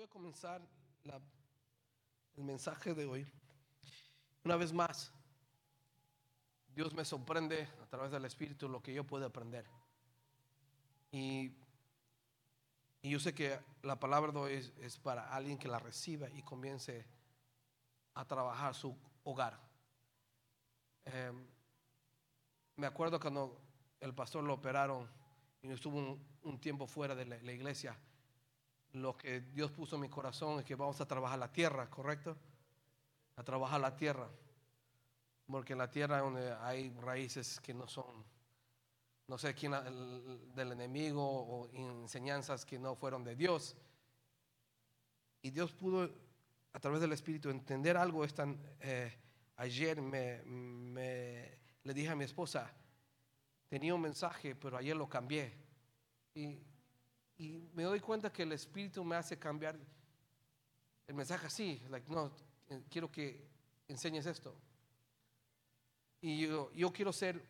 voy a comenzar la- el mensaje de hoy. Una vez más, Dios me sorprende a través del Espíritu lo que yo puedo aprender. Y, y yo sé que la palabra de hoy es, para alguien que la reciba y comience a trabajar su hogar. Eh, me acuerdo cuando el pastor lo operaron y estuvo un, un tiempo fuera de la iglesia. Lo que Dios puso en mi corazón es que vamos a trabajar la tierra, ¿correcto? A trabajar la tierra. Porque en la tierra donde hay raíces que no son, no sé quién, el- del enemigo o enseñanzas que no fueron de Dios. Y Dios pudo, a través del Espíritu, entender algo. Esta, eh, ayer me, me- le dije a mi esposa, tenía un mensaje, pero ayer lo cambié. Y, y me doy cuenta que el Espíritu me hace cambiar el mensaje así. Like, no, eh, quiero que enseñes esto. Y yo, yo quiero ser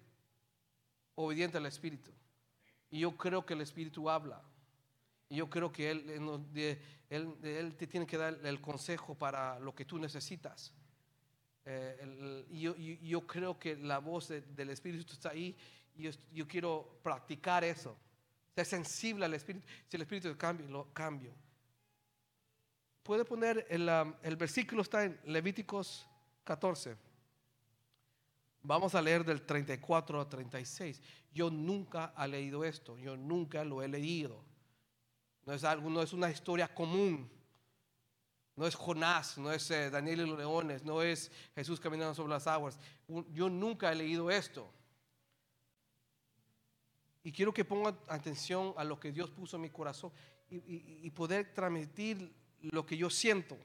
obediente al Espíritu. Y yo creo que el Espíritu habla. Y yo creo que Él, él él, él te tiene que dar el consejo para lo que tú necesitas. Eh, el- yo, y yo creo que la voz de- del Espíritu está ahí. Y yo, yo quiero practicar eso. Ser sensible al Espíritu. Si el Espíritu cambia, lo cambio. Puede poner el, um, el versículo está en Levíticos 14. Vamos a leer del 34 a 36. Yo nunca he leído esto, yo nunca lo he leído. No es algo, no es una historia común. No es Jonás, no es eh, Daniel y los leones, no es Jesús caminando sobre las aguas. Yo nunca he leído esto. Y quiero que pongan atención a lo que Dios puso en mi corazón y, y- y poder transmitir lo que yo siento.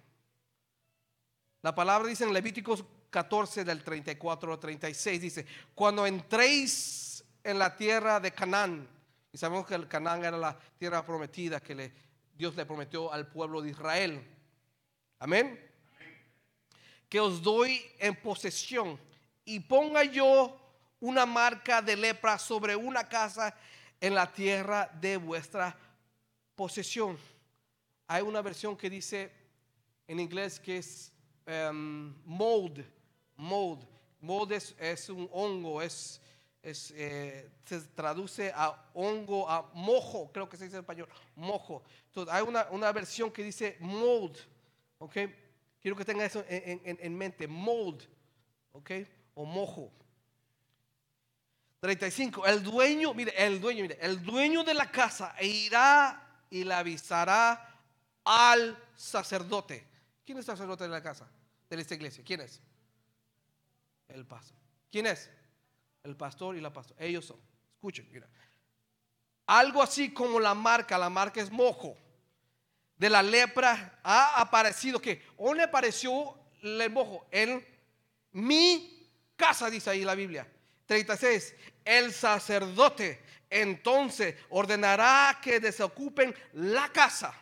La palabra dice en Levíticos 14 del 34 al 36, dice, cuando entréis en la tierra de Canaán, y sabemos que el Canaán era la tierra prometida que le- Dios le prometió al pueblo de Israel. Amén. Que os doy en posesión y ponga yo una marca de lepra sobre una casa en la tierra de vuestra posesión. Hay una versión que dice en inglés que es em, mold, mold. Mold es, un hongo, es, eh, se traduce a hongo, a mojo, creo que se dice en español, mojo. Entonces hay una, una versión que dice mold, ¿ok? Quiero que tenga eso en, en- en mente, mold, ¿ok? O mojo. 35. El dueño, mire, el dueño, mire, el dueño de la casa irá y le avisará al sacerdote. ¿Quién es el sacerdote de la casa? De esta iglesia. ¿Quién es? El pastor. ¿Quién es? El pastor y la pastora. Ellos son. Escuchen, mira. Algo así como la marca, la marca es mojo. De la lepra ha aparecido que, ¿dónde apareció el mojo? En mi casa, dice ahí la Biblia. 36. El sacerdote entonces ordenará que desocupen la casa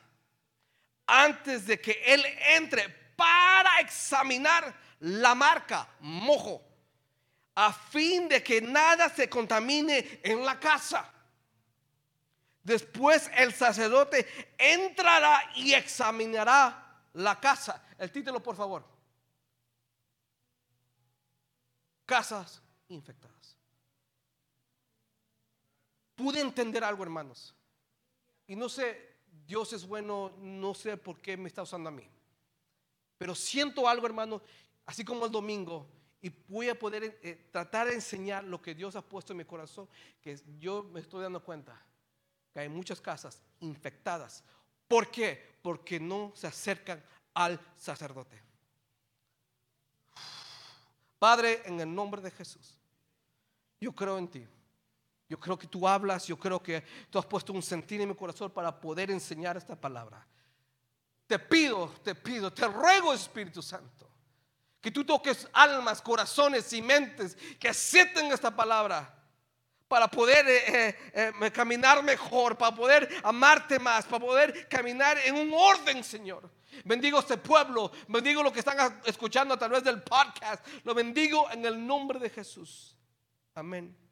antes de que él entre para examinar la marca mojo, a fin de que nada se contamine en la casa. Después el sacerdote entrará y examinará la casa. El título, por favor. Casas infectadas. Pude entender algo, hermanos. Y no sé, Dios es bueno, no sé por qué me está usando a mí. Pero siento algo, hermano, así como el domingo, y voy a poder eh, tratar de enseñar lo que Dios ha puesto en mi corazón, que yo me estoy dando cuenta que hay muchas casas infectadas. ¿Por qué? Porque no se acercan al sacerdote. Padre, en el nombre de Jesús, yo creo en ti. Yo creo que tú hablas, yo creo que tú has puesto un sentir en mi corazón para poder enseñar esta palabra. Te pido, te pido, te ruego Espíritu Santo, que tú toques almas, corazones y mentes que acepten esta palabra para poder eh, eh, eh, caminar mejor, para poder amarte más, para poder caminar en un orden, Señor. Bendigo este pueblo, bendigo lo que están escuchando a través del podcast, lo bendigo en el nombre de Jesús. Amén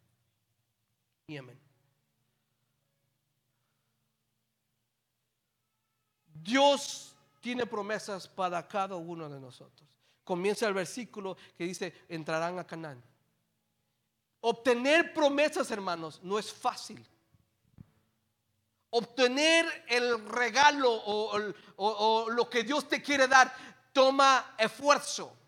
Dios tiene promesas para cada uno de nosotros. Comienza el versículo que dice, entrarán a Canaán. Obtener promesas, hermanos, no es fácil. Obtener el regalo o lo que Dios te quiere dar toma esfuerzo.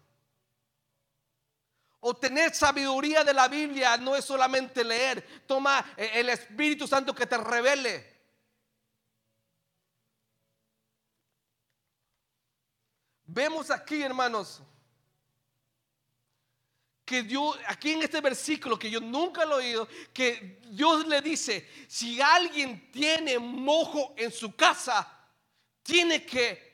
Obtener sabiduría de la Biblia no es solamente leer, toma eh, el Espíritu Santo que te revele. Vemos aquí, hermanos, que Dios, aquí en este versículo que yo nunca lo he oído, que Dios le dice, si alguien tiene mojo en su casa, tiene que,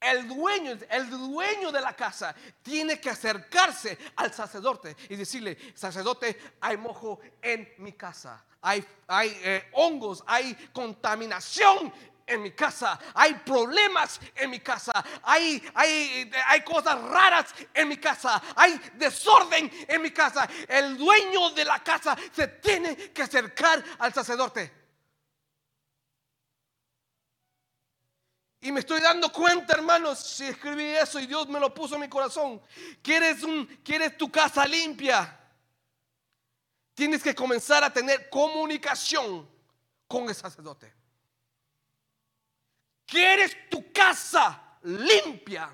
el dueño, el dueño de la casa, tiene que acercarse al sacerdote y decirle, sacerdote, hay mojo en mi casa. Hay, hay eh, hongos, hay contaminación en mi casa, hay problemas en mi casa, hay, hay, hay cosas raras en mi casa, hay desorden en mi casa. El dueño de la casa se tiene que acercar al sacerdote. Y me estoy dando cuenta, hermanos, si escribí eso y Dios me lo puso en mi corazón. ¿Quieres, quieres tu casa limpia? Tienes que comenzar a tener comunicación con el sacerdote. ¿Quieres tu casa limpia?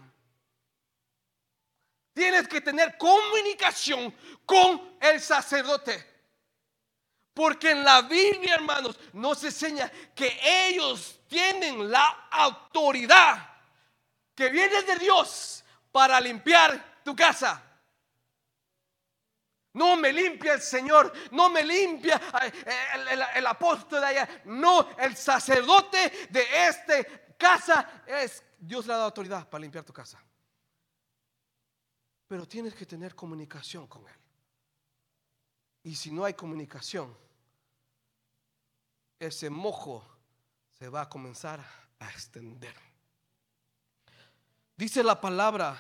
Tienes que tener comunicación con el sacerdote. Porque en la Biblia, hermanos, nos enseña que ellos tienen la autoridad que viene de Dios para limpiar tu casa. No me limpia el Señor, no me limpia el, apóstol de allá, no, el sacerdote de esta casa es, Dios le ha dado autoridad para limpiar tu casa. Pero tienes que tener comunicación con Él. Y si no hay comunicación, ese mojo se va a comenzar a extender. Dice la palabra,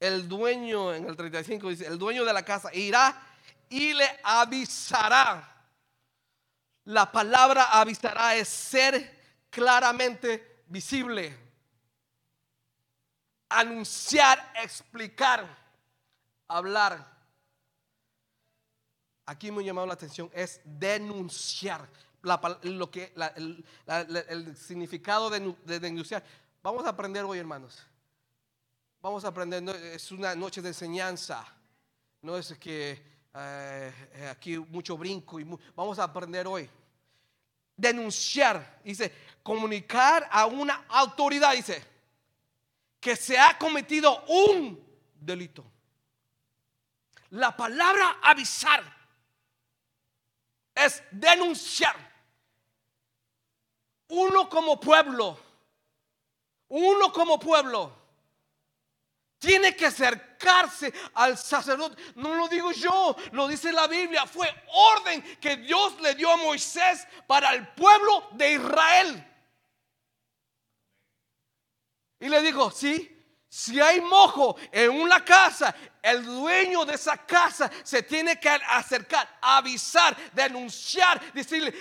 el dueño en el 35 dice, el dueño de la casa irá y le avisará. La palabra avisará es ser claramente visible, anunciar, explicar, hablar aquí me ha llamado la atención es denunciar. lo que, el, significado de, denunciar. Vamos a aprender hoy, hermanos. Vamos a aprender. es una noche de enseñanza. No es que eh, aquí mucho brinco. Y vamos a aprender hoy. Denunciar. Dice, comunicar a una autoridad. Dice, que se ha cometido un delito. La palabra avisar es denunciar. Uno como pueblo, uno como pueblo, tiene que acercarse al sacerdote. No lo digo yo, lo dice la Biblia. Fue orden que Dios le dio a Moisés para el pueblo de Israel. Y le dijo, sí, si hay mojo en una casa, el dueño de esa casa se tiene que acercar, avisar, denunciar, decirle,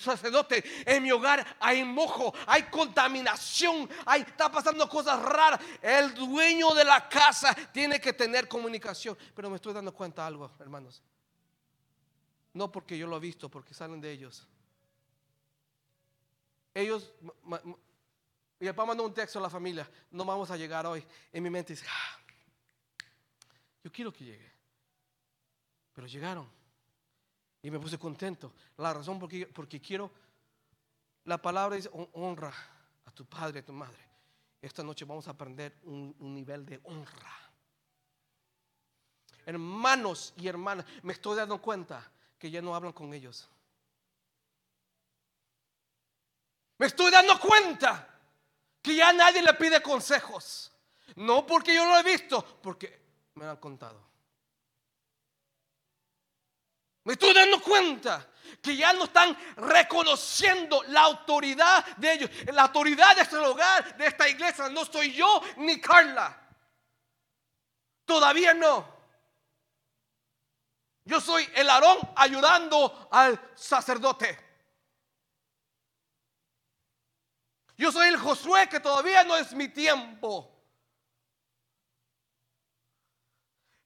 sacerdote, en mi hogar hay mojo, hay contaminación, hay, está pasando cosas raras. El dueño de la casa tiene que tener comunicación. Pero me estoy dando cuenta de algo, hermanos. No porque yo lo he visto, porque salen de ellos. Ellos y el papá mandó un texto a la familia, no vamos a llegar hoy. En mi mente dice, ah, yo quiero que llegue. Pero llegaron. Y me puse contento. La razón porque, porque quiero, la palabra dice, honra a tu padre, a tu madre. Esta noche vamos a aprender un, un nivel de honra. Hermanos y hermanas, me estoy dando cuenta que ya no hablan con ellos. Me estoy dando cuenta que ya nadie le pide consejos. No porque yo lo he visto, porque me lo han contado. Me estoy dando cuenta que ya no están reconociendo la autoridad de ellos. La autoridad de este lugar, de esta iglesia, no soy yo ni Carla. Todavía no. Yo soy el Aarón ayudando al sacerdote. Yo soy el Josué que todavía no es mi tiempo.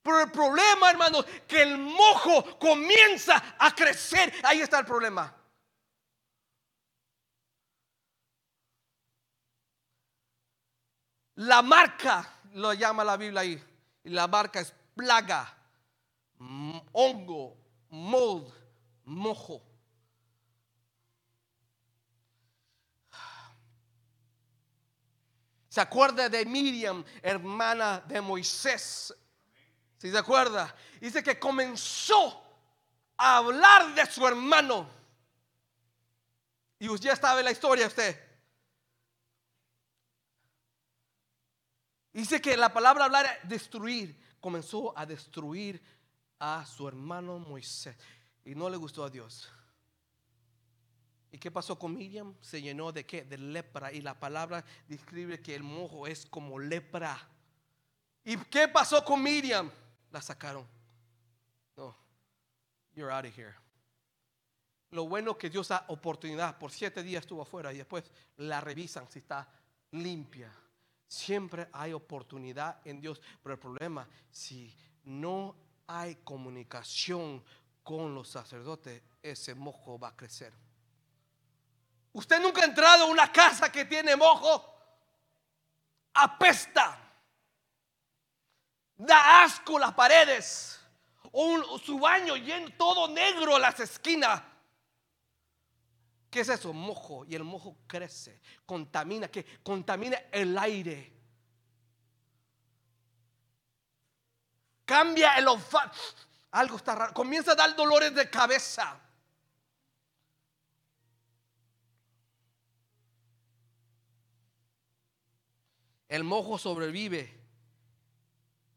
Pero el problema, hermanos, que el mojo comienza a crecer. Ahí está el problema. La marca, lo llama la Biblia ahí. Y la marca es plaga, hongo, mold, mojo. ¿Se acuerda de Miriam, hermana de Moisés? Si se acuerda? Dice que comenzó a hablar de su hermano. Y usted ya sabe la historia usted. Dice que la palabra hablar destruir comenzó a destruir a su hermano Moisés y no le gustó a Dios. ¿Y qué pasó con Miriam? Se llenó de qué? De lepra. Y la palabra describe que el mojo es como lepra. ¿Y qué pasó con Miriam? La sacaron. No, you're out of here. Lo bueno que Dios da oportunidad. Por siete días estuvo afuera y después la revisan si está limpia. Siempre hay oportunidad en Dios. Pero el problema, si no hay comunicación con los sacerdotes, ese mojo va a crecer. Usted nunca ha entrado a una casa que tiene mojo. Apesta. Da asco las paredes. O su baño lleno todo negro las esquinas. ¿Qué es eso? Mojo. Y el mojo crece. Contamina. que Contamina el aire. Cambia el olfato. Algo está raro. Comienza a dar dolores de cabeza. El mojo sobrevive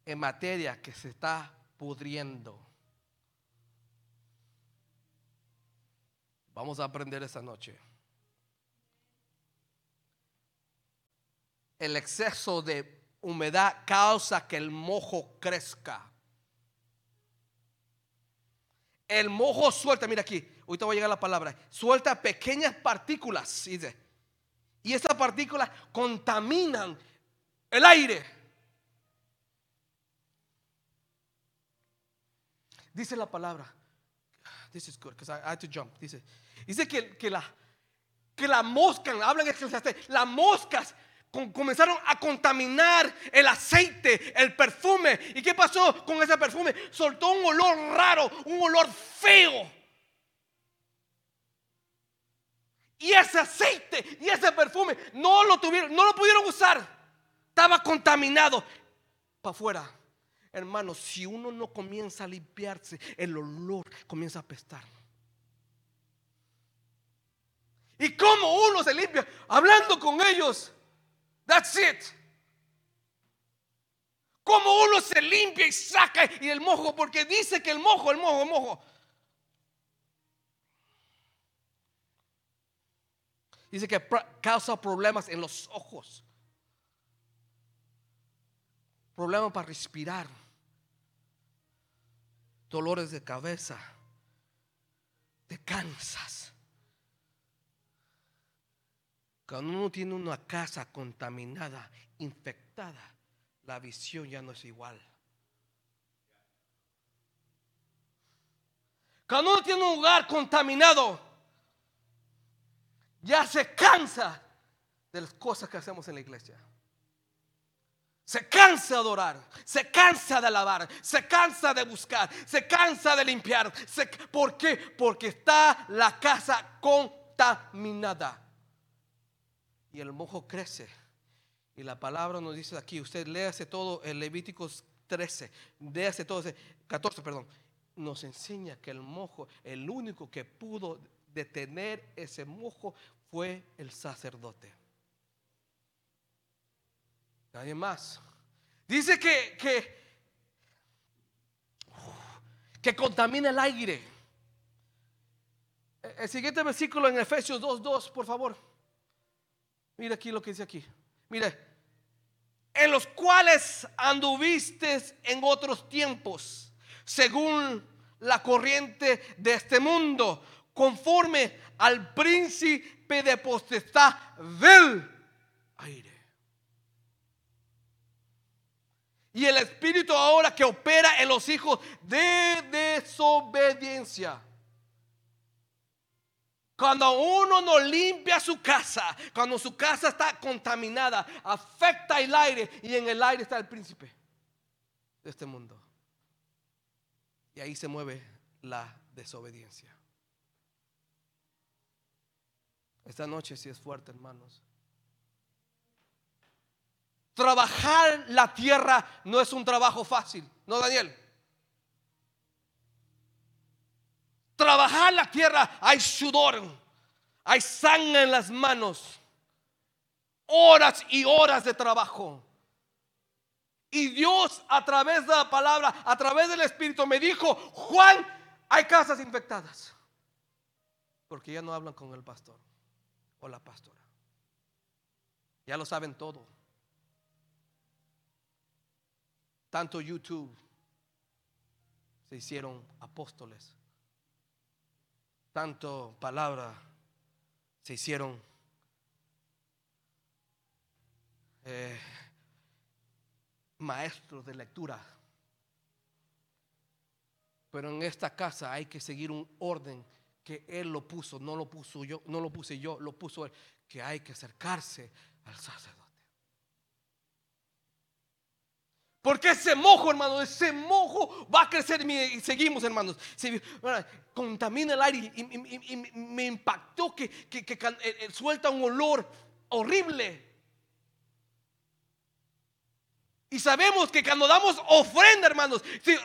en materia que se está pudriendo. Vamos a aprender esta noche. El exceso de humedad causa que el mojo crezca. El mojo suelta, mira aquí, ahorita voy a llegar a la palabra, suelta pequeñas partículas, dice. Y esas partículas contaminan el aire. Dice la palabra. This is good because I, had to jump. Dice, dice que, que la que la mosca, hablan las moscas comenzaron a contaminar el aceite, el perfume. ¿Y qué pasó con ese perfume? Soltó un olor raro, un olor feo. Y ese aceite y ese perfume no lo tuvieron, no lo pudieron usar. Estaba contaminado para afuera. Hermano, si uno no comienza a limpiarse, el olor comienza a apestar. ¿Y cómo uno se limpia? Hablando con ellos. That's it. Como uno se limpia y saca y el mojo, porque dice que el mojo, el mojo, el mojo. Dice que causa problemas en los ojos problemas para respirar, dolores de cabeza, te cansas. Cuando uno tiene una casa contaminada, infectada, la visión ya no es igual. Cuando uno tiene un lugar contaminado, ya se cansa de las cosas que hacemos en la iglesia. Se cansa de adorar, se cansa de alabar, se cansa de buscar, se cansa de limpiar. ¿Por qué? Porque está la casa contaminada. Y el mojo crece. Y la palabra nos dice aquí, usted léase todo el Levíticos 13, léase todo, 14, perdón. Nos enseña que el mojo, el único que pudo detener ese mojo fue el sacerdote. Nadie más. Dice que, que, que contamina el aire. El siguiente versículo en Efesios 2.2, por favor. Mira aquí lo que dice aquí. Mire, en los cuales anduviste en otros tiempos, según la corriente de este mundo, conforme al príncipe de potestad del aire. Y el espíritu ahora que opera en los hijos de desobediencia. Cuando uno no limpia su casa, cuando su casa está contaminada, afecta el aire y en el aire está el príncipe de este mundo. Y ahí se mueve la desobediencia. Esta noche sí es fuerte, hermanos. Trabajar la tierra no es un trabajo fácil, ¿no, Daniel? Trabajar la tierra hay sudor, hay sangre en las manos, horas y horas de trabajo. Y Dios a través de la palabra, a través del Espíritu me dijo, Juan, hay casas infectadas. Porque ya no hablan con el pastor o la pastora. Ya lo saben todo. Tanto YouTube se hicieron apóstoles. Tanto palabra se hicieron eh, maestros de lectura. Pero en esta casa hay que seguir un orden que Él lo puso, no lo puso yo, no lo puse yo, lo puso Él, que hay que acercarse al sacerdote. Porque ese mojo, hermano, ese mojo va a crecer y seguimos, hermanos. contamina el aire y, me impactó que, que, que, eh, suelta un olor horrible. Y sabemos que cuando damos ofrenda, hermanos,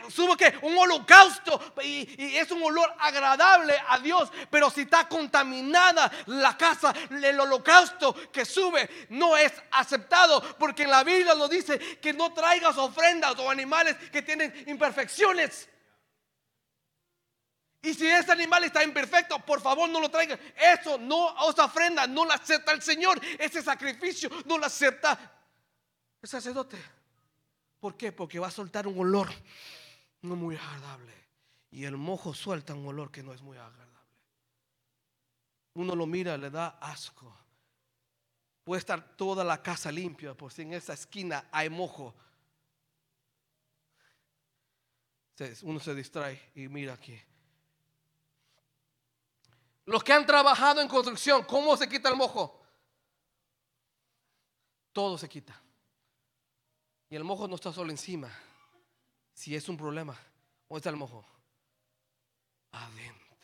sube que un holocausto y, es un olor agradable a Dios, pero si está contaminada la casa, el holocausto que sube no es aceptado, porque en la Biblia nos dice que no traigas ofrendas o animales que tienen imperfecciones. Y si ese animal está imperfecto, por favor no lo traigan. Eso no, esa ofrenda no la acepta el Señor. Ese sacrificio no lo acepta el sacerdote. ¿Por qué? Porque va a soltar un olor no muy agradable. Y el mojo suelta un olor que no es muy agradable. Uno lo mira, le da asco. Puede estar toda la casa limpia, por si en esa esquina hay mojo. Uno se distrae y mira aquí. Los que han trabajado en construcción, ¿cómo se quita el mojo? Todo se quita. Y el mojo no está solo encima. Si es un problema, ¿dónde está el mojo? Adentro.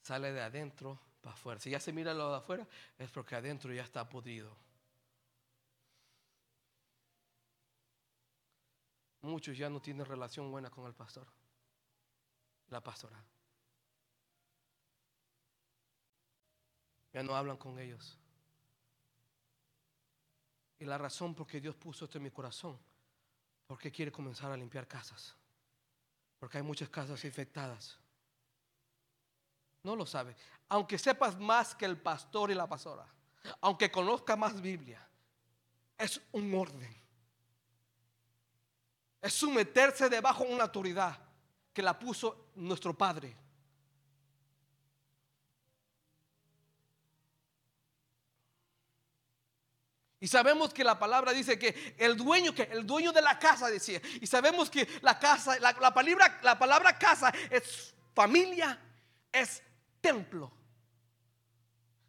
Sale de adentro para afuera. Si ya se mira lo de afuera, es porque adentro ya está podrido. Muchos ya no tienen relación buena con el pastor, la pastora. Ya no hablan con ellos. La razón por qué Dios puso esto en mi corazón, porque quiere comenzar a limpiar casas. Porque hay muchas casas infectadas. No lo sabe. Aunque sepas más que el pastor y la pastora, aunque conozca más Biblia, es un orden. Es someterse debajo de una autoridad que la puso nuestro Padre. Y sabemos que la palabra dice que el dueño, que el dueño de la casa decía. Y sabemos que la casa, la, palabra, la palabra casa es familia, es templo.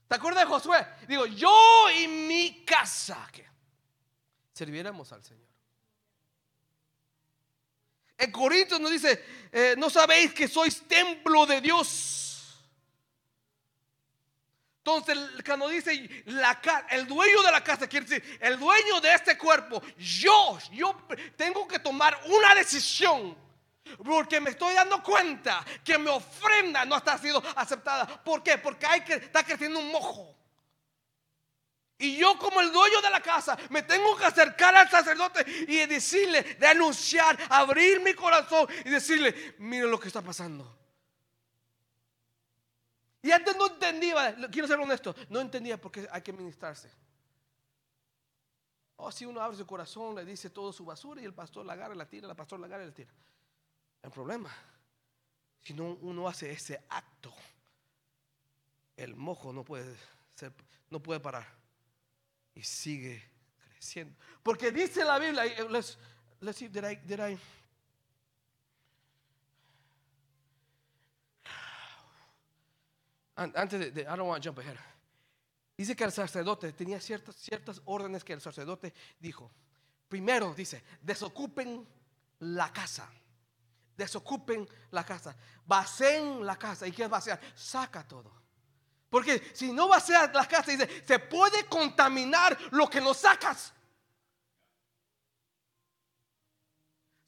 ¿Te acuerdas de Josué? Digo, yo y mi casa que serviremos al Señor. En Corintios nos dice, eh, no sabéis que sois templo de Dios entonces, cuando dice el dueño de la casa, quiere decir, el dueño de este cuerpo, yo, yo tengo que tomar una decisión. Porque me estoy dando cuenta que mi ofrenda no está siendo aceptada. ¿Por qué? Porque hay que, está creciendo un mojo. Y yo como el dueño de la casa me tengo que acercar al sacerdote y decirle, denunciar, abrir mi corazón y decirle, mire lo que está pasando. Y antes no entendía, quiero ser honesto, no entendía por qué hay que ministrarse. Oh, si uno abre su corazón, le dice todo su basura y el pastor la agarra, la tira, la pastor la agarra y la tira. El problema si no uno hace ese acto, el mojo no puede ser, no puede parar y sigue creciendo. Porque dice la Biblia, let's, let's see, did I, did I, antes de, I don't want to jump ahead. Dice que el sacerdote tenía ciertas, ciertas órdenes que el sacerdote dijo. Primero dice, desocupen la casa. Desocupen la casa. Vacen la casa. ¿Y qué vaciar? Saca todo. Porque si no vacias la casa, dice, se puede contaminar lo que no sacas.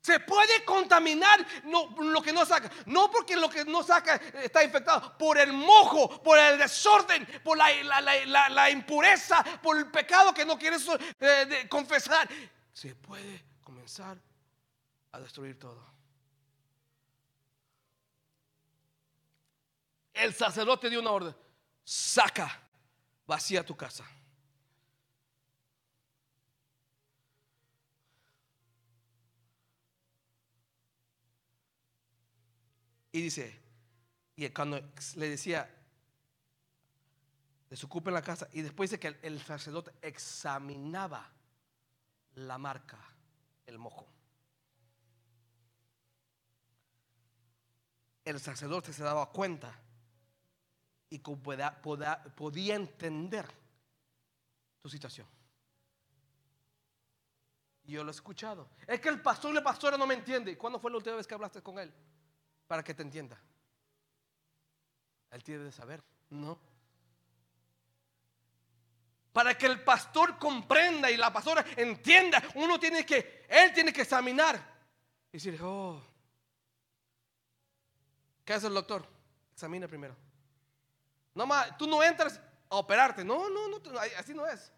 Se puede contaminar lo que no saca. No porque lo que no saca está infectado. Por el mojo, por el desorden, por la, impureza, por el pecado que no quieres eh, confesar. Se puede comenzar a destruir todo. El sacerdote dio una orden. Saca, vacía tu casa. Y dice, y cuando le decía, desocupen la casa, y después dice que el, sacerdote examinaba la marca, el mojo. El sacerdote se daba cuenta y podía, podía entender tu situación. Yo lo he escuchado. Es que el pastor y la pastora no me entiende. ¿Cuándo fue la última vez que hablaste con él? Para que te entienda. Él tiene de saber, ¿no? Para que el pastor comprenda y la pastora entienda, uno tiene que, él tiene que examinar y decir, oh, ¿qué hace el doctor? Examina primero. No más, tú no entras a operarte. No, no, no, así no es.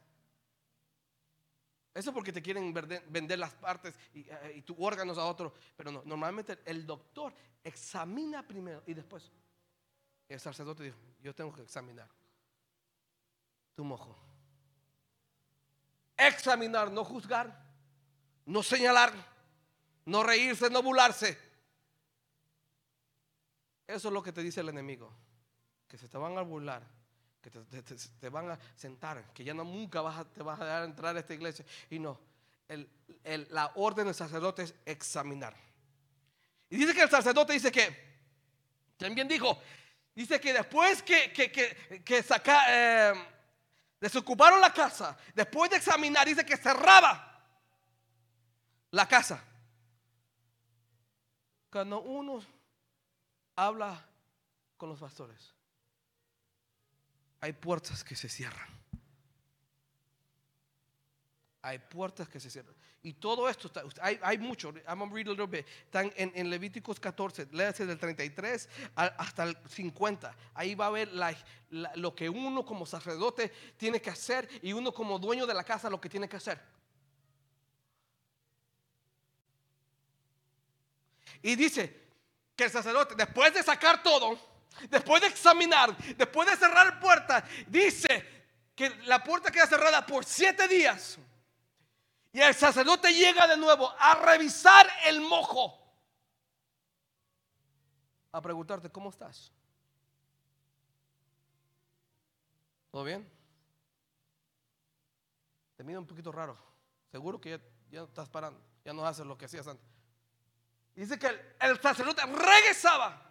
Eso porque te quieren vender las partes y, eh, y tus órganos a otro. Pero no, normalmente el doctor examina primero y después el sacerdote dijo, yo tengo que examinar tu mojo. Examinar, no juzgar, no señalar, no reírse, no burlarse. Eso es lo que te dice el enemigo, que se te van a burlar que te, van a sentar, que ya no nunca vas a, te vas a dejar entrar a esta iglesia. Y no, la orden del sacerdote es examinar. Y dice que el sacerdote dice que, también dijo, dice que después que, que, que, que saca, eh, desocuparon la casa, después de examinar, dice que cerraba la casa. Cuando uno habla con los pastores, hay puertas que se cierran. Hay puertas que se cierran. Y todo esto, está, hay, hay mucho, I'm going read a little bit. Están en, Levíticos 14, léase del 33 hasta el 50. Ahí va a ver lo que uno como sacerdote tiene que hacer y uno como dueño de la casa lo que tiene que hacer. Y dice que el sacerdote, después de sacar todo, después de examinar, después de cerrar puerta, dice que la puerta queda cerrada por siete días. Y el sacerdote llega de nuevo a revisar el mojo. A preguntarte, ¿cómo estás? ¿Todo bien? Te mira un poquito raro. Seguro que ya, estás parando. Ya no haces lo que hacías antes. dice que el sacerdote regresaba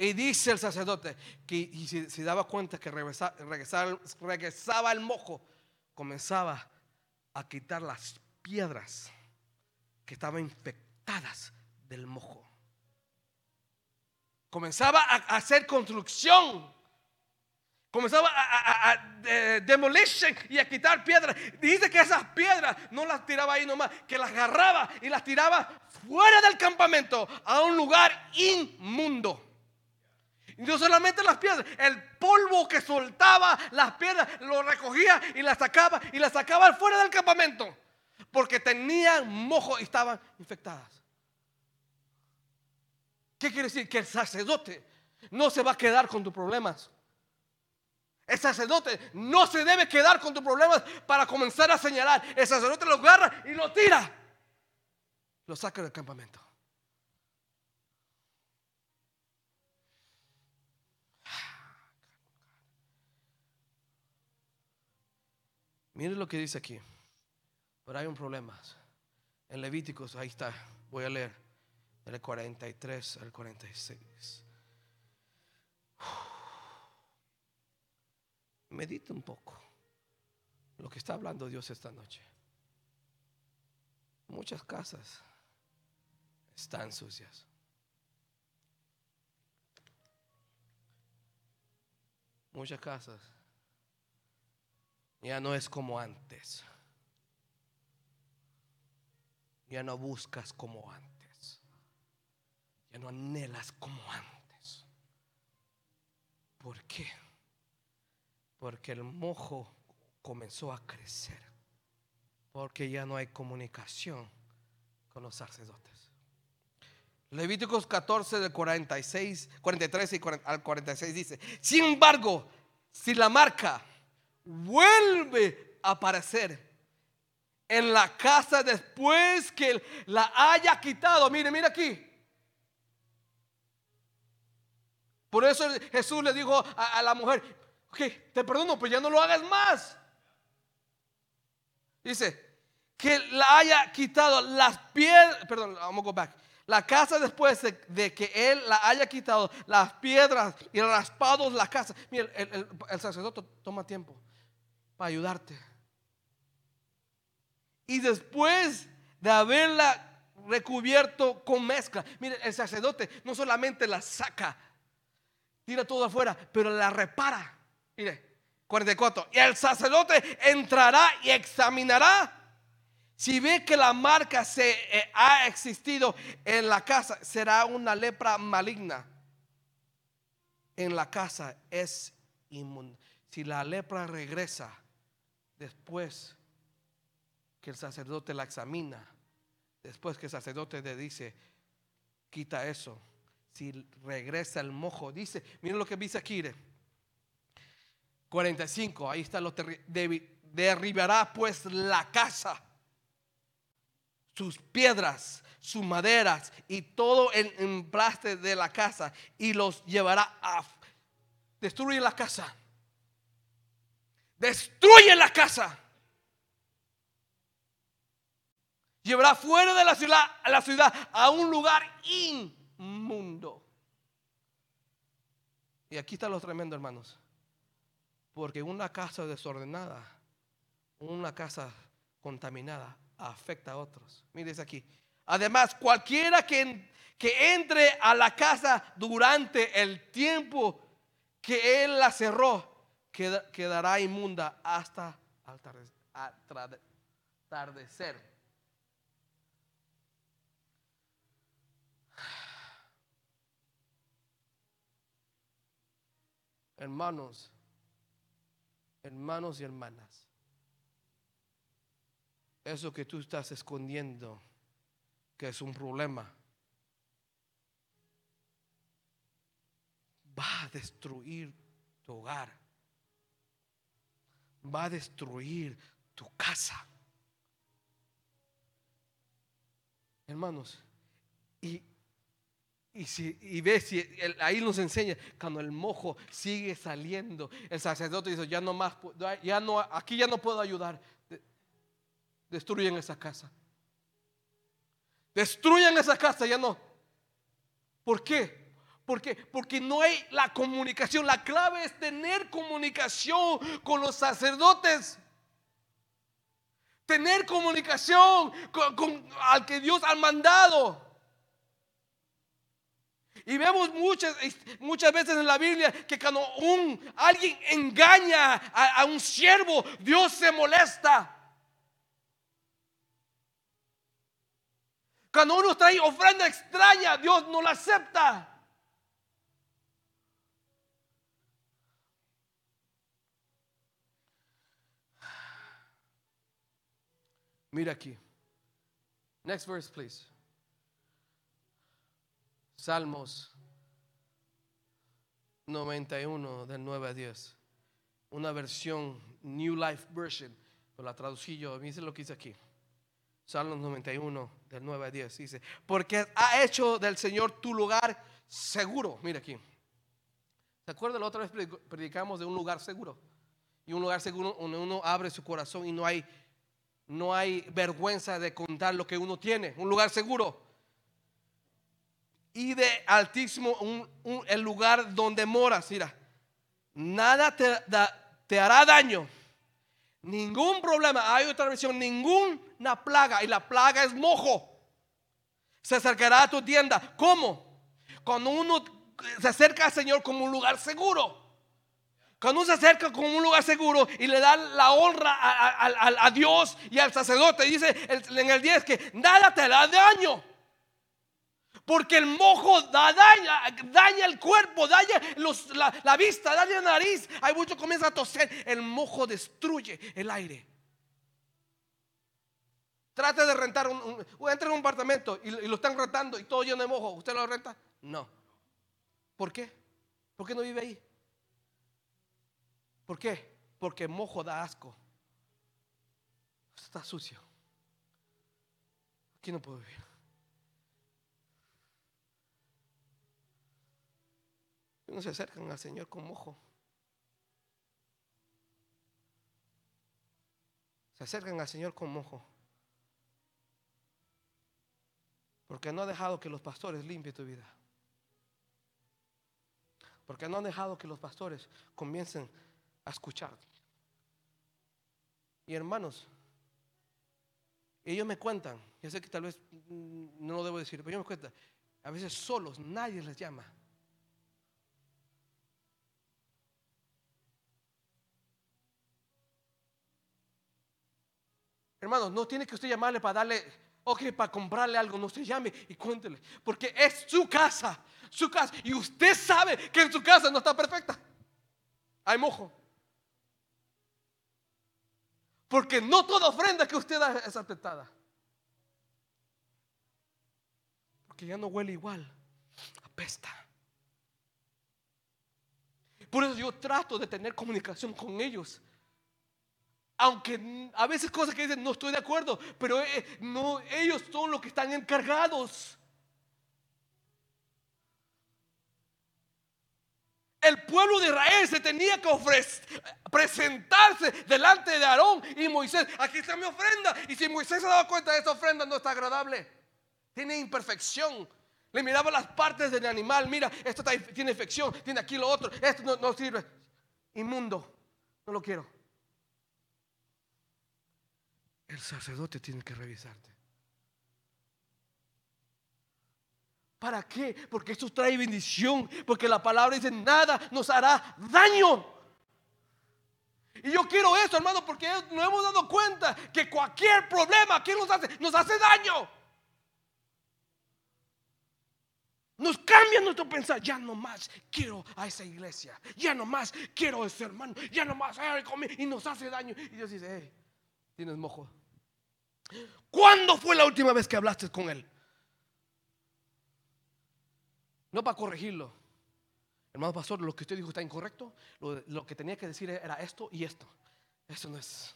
Y dice el sacerdote que se, daba cuenta que regresaba, regresaba, el mojo, comenzaba a quitar las piedras que estaban infectadas del mojo. Comenzaba a, hacer construcción. Comenzaba a, a, y a quitar piedras. Dice que esas piedras no las tiraba ahí nomás, que las agarraba y las tiraba fuera del campamento a un lugar inmundo. Y no solamente las piedras, el polvo que soltaba las piedras lo recogía y las sacaba y las sacaba fuera del campamento. Porque tenían mojo y estaban infectadas. ¿Qué quiere decir? Que el sacerdote no se va a quedar con tus problemas. El sacerdote no se debe quedar con tus problemas para comenzar a señalar. El sacerdote lo agarra y lo tira. Lo saca del campamento. Mire lo que dice aquí. Pero hay un problema. En Levíticos, ahí está. Voy a leer. Del 43 al 46. Medita un poco lo que está hablando Dios esta noche. Muchas casas están sucias. Muchas casas ya no es como antes. Ya no buscas como antes. Ya no anhelas como antes. ¿Por qué? Porque el mojo comenzó a crecer. Porque ya no hay comunicación con los sacerdotes. Levíticos 14 del 46, 43 y al 46 dice, sin embargo, si la marca vuelve a aparecer en la casa después que la haya quitado, mire, mire aquí. Por eso Jesús le dijo a, la mujer, ok, te perdono, pero ya no lo hagas más. Dice, que la haya quitado las piedras, perdón, vamos a go back. La casa después de, que él la haya quitado, las piedras y raspados la casa. Mira, el, el sacerdote toma tiempo para ayudarte. Y después de haberla recubierto con mezcla, mire, el sacerdote no solamente la saca, tira todo afuera, pero la repara. Mire, 44. Y el sacerdote entrará y examinará. Si ve que la marca se eh, ha existido en la casa, será una lepra maligna. En la casa es inmunda. Si la lepra regresa después que el sacerdote la examina, después que el sacerdote le dice, quita eso. Si regresa el mojo, dice, miren lo que dice aquí. 45, ahí está lo derribará pues la casa, sus piedras, sus maderas y todo el emplaste de la casa y los llevará a destruir la casa. Destruye la casa. Llevará fuera de la ciudad, a la ciudad a un lugar inmundo. Y aquí está lo tremendo, hermanos. Porque una casa desordenada, una casa contaminada, afecta a otros. Mire aquí. Además, cualquiera que, que entre a la casa durante el tiempo que él la cerró, quedará inmunda hasta atardecer. Hermanos, hermanos y hermanas, eso que tú estás escondiendo, que es un problema, va a destruir tu hogar, va a destruir tu casa. Hermanos, y y, si, y ve si ahí nos enseña cuando el mojo sigue saliendo, el sacerdote dice, ya no más, ya no, aquí ya no puedo ayudar. Destruyen esa casa. Destruyan esa casa, ya no. ¿Por qué? Porque, porque no hay la comunicación. La clave es tener comunicación con los sacerdotes. Tener comunicación con, con al que Dios ha mandado. Y vemos muchas, muchas veces en la Biblia que cuando un, alguien engaña a, a un siervo, Dios se molesta. Cuando uno trae ofrenda extraña, Dios no la acepta. Mira aquí. Next verse, please. Salmos 91 del 9 a 10. una versión New Life Version, pero la traducí yo. Dice lo que dice aquí. Salmos 91, del 9 a 10. Dice, porque ha hecho del Señor tu lugar seguro. Mira aquí. ¿Se acuerdan? La otra vez predicamos de un lugar seguro. Y un lugar seguro donde uno abre su corazón y no hay, no hay vergüenza de contar lo que uno tiene. Un lugar seguro. Y de altísimo el lugar donde moras. Mira, nada te, te hará daño. Ningún problema. Hay otra versión, ninguna plaga. Y la plaga es mojo. Se acercará a tu tienda. ¿Cómo? Cuando uno se acerca al Señor como un lugar seguro. Cuando uno se acerca como un lugar seguro y le da la honra a, Dios y al sacerdote, dice en el 10 que nada te da daño. Porque el mojo daña, daña el cuerpo, daña la, vista, daña la nariz. Hay mucho comienza a toser. El mojo destruye el aire. Trate de rentar un, entra en un apartamento y, lo están rentando y todo lleno de mojo. ¿Usted lo renta? No. ¿Por qué? ¿Por qué no vive ahí? ¿Por qué? Porque mojo da asco. Está sucio. Aquí no puedo vivir. no se acercan al Señor con mojo. Se acercan al Señor con mojo. Porque no ha dejado que los pastores limpien tu vida. Porque no han dejado que los pastores comiencen a escuchar. Y hermanos, ellos me cuentan, yo sé que tal vez mm, no lo debo decir, pero ellos me cuentan, a veces solos nadie les llama. Hermanos, no tiene que usted llamarle para darle, ok, para comprarle algo, no se llame y cuéntele, porque es su casa, su casa, y usted sabe que en su casa no está perfecta. Hay mojo. Porque no toda ofrenda que usted da es aceptada. Porque ya no huele igual, apesta. Por eso yo trato de tener comunicación con ellos aunque a veces cosas que dicen no estoy de acuerdo, pero eh, no, ellos son los que están encargados. El pueblo de Israel se tenía que presentarse delante de Aarón y Moisés. Aquí está mi ofrenda. Y si Moisés se daba cuenta de esta ofrenda, no está agradable. Tiene imperfección. Le miraba las partes del animal. Mira, esto tiene infección. Tiene aquí lo otro. Esto no, no sirve. Inmundo. No lo quiero el sacerdote tiene que revisarte. ¿Para qué? Porque esto trae bendición. Porque la palabra dice, nada nos hará daño. Y yo quiero eso, hermano, porque nos hemos dado cuenta que cualquier problema que nos hace, nos hace daño. Nos cambia nuestro pensar. Ya no más quiero a esa iglesia. Ya no más quiero a ese hermano. Ya no más. Y nos hace daño. Y Dios dice, tienes mojo. ¿Cuándo fue la última vez que hablaste con él? No para corregirlo. Hermano pastor, lo que usted dijo está incorrecto. Lo, que tenía que decir era esto y esto. Eso no es.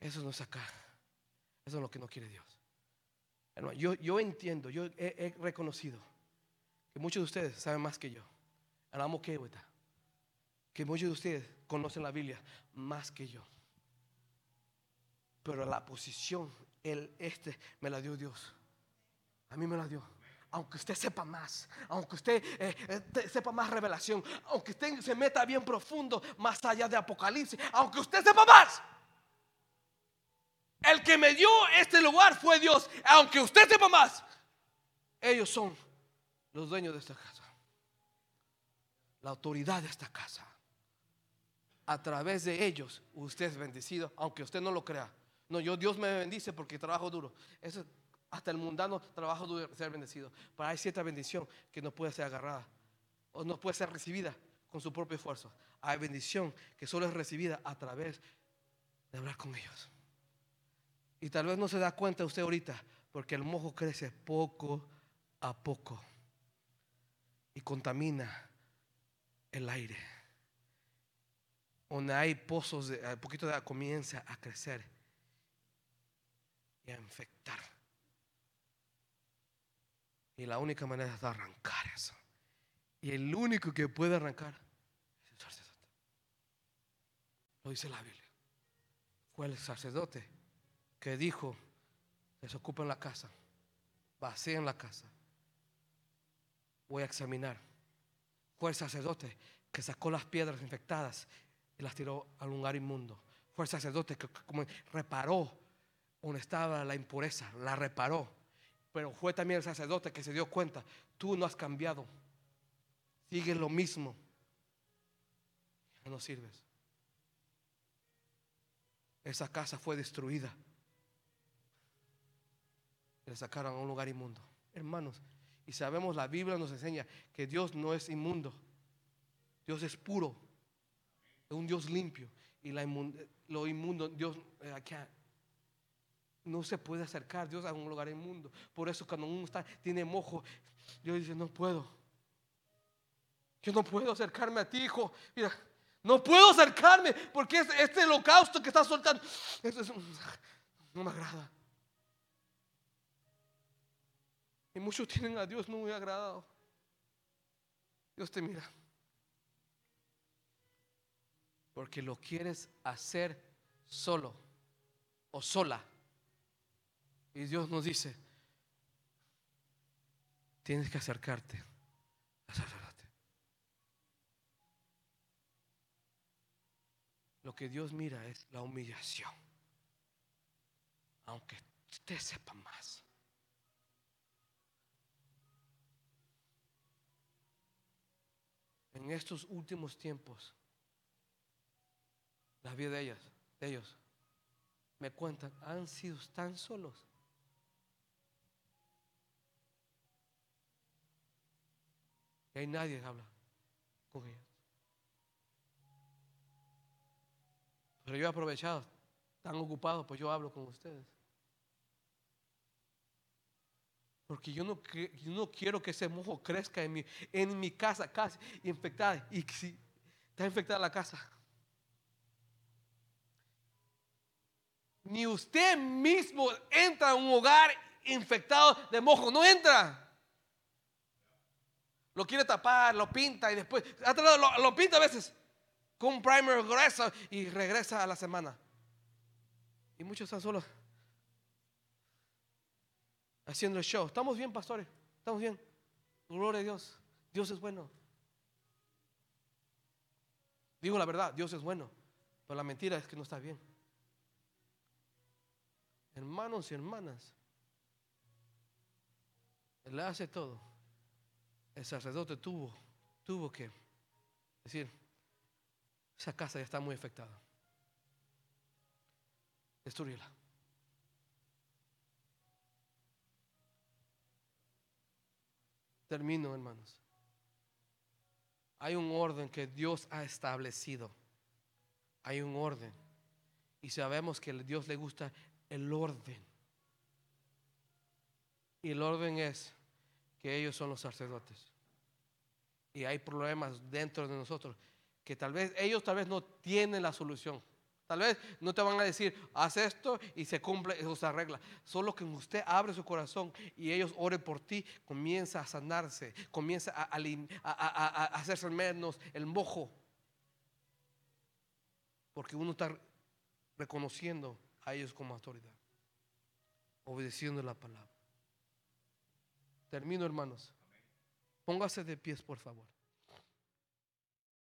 Eso no es acá. Eso es lo que no quiere Dios. yo, yo entiendo, yo he, reconocido que muchos de ustedes saben más que yo. Que muchos de ustedes conocen la Biblia más que yo. Pero la posición, el este, me la dio Dios. A mí me la dio. Aunque usted sepa más, aunque usted eh, eh, sepa más revelación, aunque usted se meta bien profundo, más allá de Apocalipsis, aunque usted sepa más. El que me dio este lugar fue Dios. Aunque usted sepa más, ellos son los dueños de esta casa. La autoridad de esta casa. A través de ellos usted es bendecido, aunque usted no lo crea. No, yo Dios me bendice porque trabajo duro. Hasta el mundano trabajo duro ser bendecido. Pero hay cierta bendición que no puede ser agarrada o no puede ser recibida con su propio esfuerzo. Hay bendición que solo es recibida a través de hablar con ellos. Y tal vez no se da cuenta usted ahorita porque el mojo crece poco a poco y contamina el aire. donde hay pozos, de, un poquito de comienza a crecer y a infectar. Y la única manera es arrancar eso. Y el único que puede arrancar es el sacerdote. Lo dice la Biblia. Fue el sacerdote que dijo, desocupen la casa, vacíen la casa. Voy a examinar. Fue el sacerdote que sacó las piedras infectadas y las tiró al lugar inmundo. Fue el sacerdote que como reparó donde estaba la impureza, la reparó. Pero fue también el sacerdote que se dio cuenta, tú no has cambiado, sigues lo mismo, no sirves. Esa casa fue destruida. Le sacaron a un lugar inmundo. Hermanos, y sabemos, la Biblia nos enseña que Dios no es inmundo. Dios es puro. Es un Dios limpio. Y la lo inmundo, Dios eh, no se puede acercar Dios a un lugar inmundo. Por eso cuando uno está, tiene mojo, Dios dice, no puedo. Yo no puedo acercarme a ti, hijo. Mira, no puedo acercarme porque este holocausto que está soltando, no me agrada. Y muchos tienen a Dios muy agradado. Dios te mira. Porque lo quieres hacer solo o sola. Y Dios nos dice, tienes que acercarte a sacerdote. Lo que Dios mira es la humillación. Aunque usted sepa más. en estos últimos tiempos, la vida de ellas, de ellos, me cuentan, han sido tan solos. Y hay nadie habla con ellos. Pero yo he aprovechado, tan ocupado, pues yo hablo con ustedes. Porque yo no, no quiero que ese mojo crezca en mi, en mi casa casi infectada. Y si está infectada la casa. Ni usted mismo entra a un hogar infectado de mojo. No entra. Lo quiere tapar, lo pinta y después lo, lo pinta a veces con un primer grueso y regresa a la semana. Y muchos están solos haciendo el show. ¿Estamos bien, pastores? ¿Estamos bien? Gloria a Dios. Dios es bueno. Digo la verdad, Dios es bueno. Pero la mentira es que no está bien. Hermanos y hermanas, Él hace todo. El sacerdote tuvo, tuvo que decir, esa casa ya está muy afectada. Destruyela. Termino, hermanos. Hay un orden que Dios ha establecido. Hay un orden. Y sabemos que a Dios le gusta el orden. Y el orden es que ellos son los sacerdotes. Y hay problemas dentro de nosotros que tal vez ellos tal vez no tienen la solución. Tal vez no te van a decir, haz esto y se cumple o se arregla. Solo que usted abre su corazón y ellos oren por ti, comienza a sanarse, comienza a, a, hacerse menos el mojo. Porque uno está reconociendo a ellos como autoridad, obedeciendo la palabra. Termino, hermanos. Póngase de pies, por favor.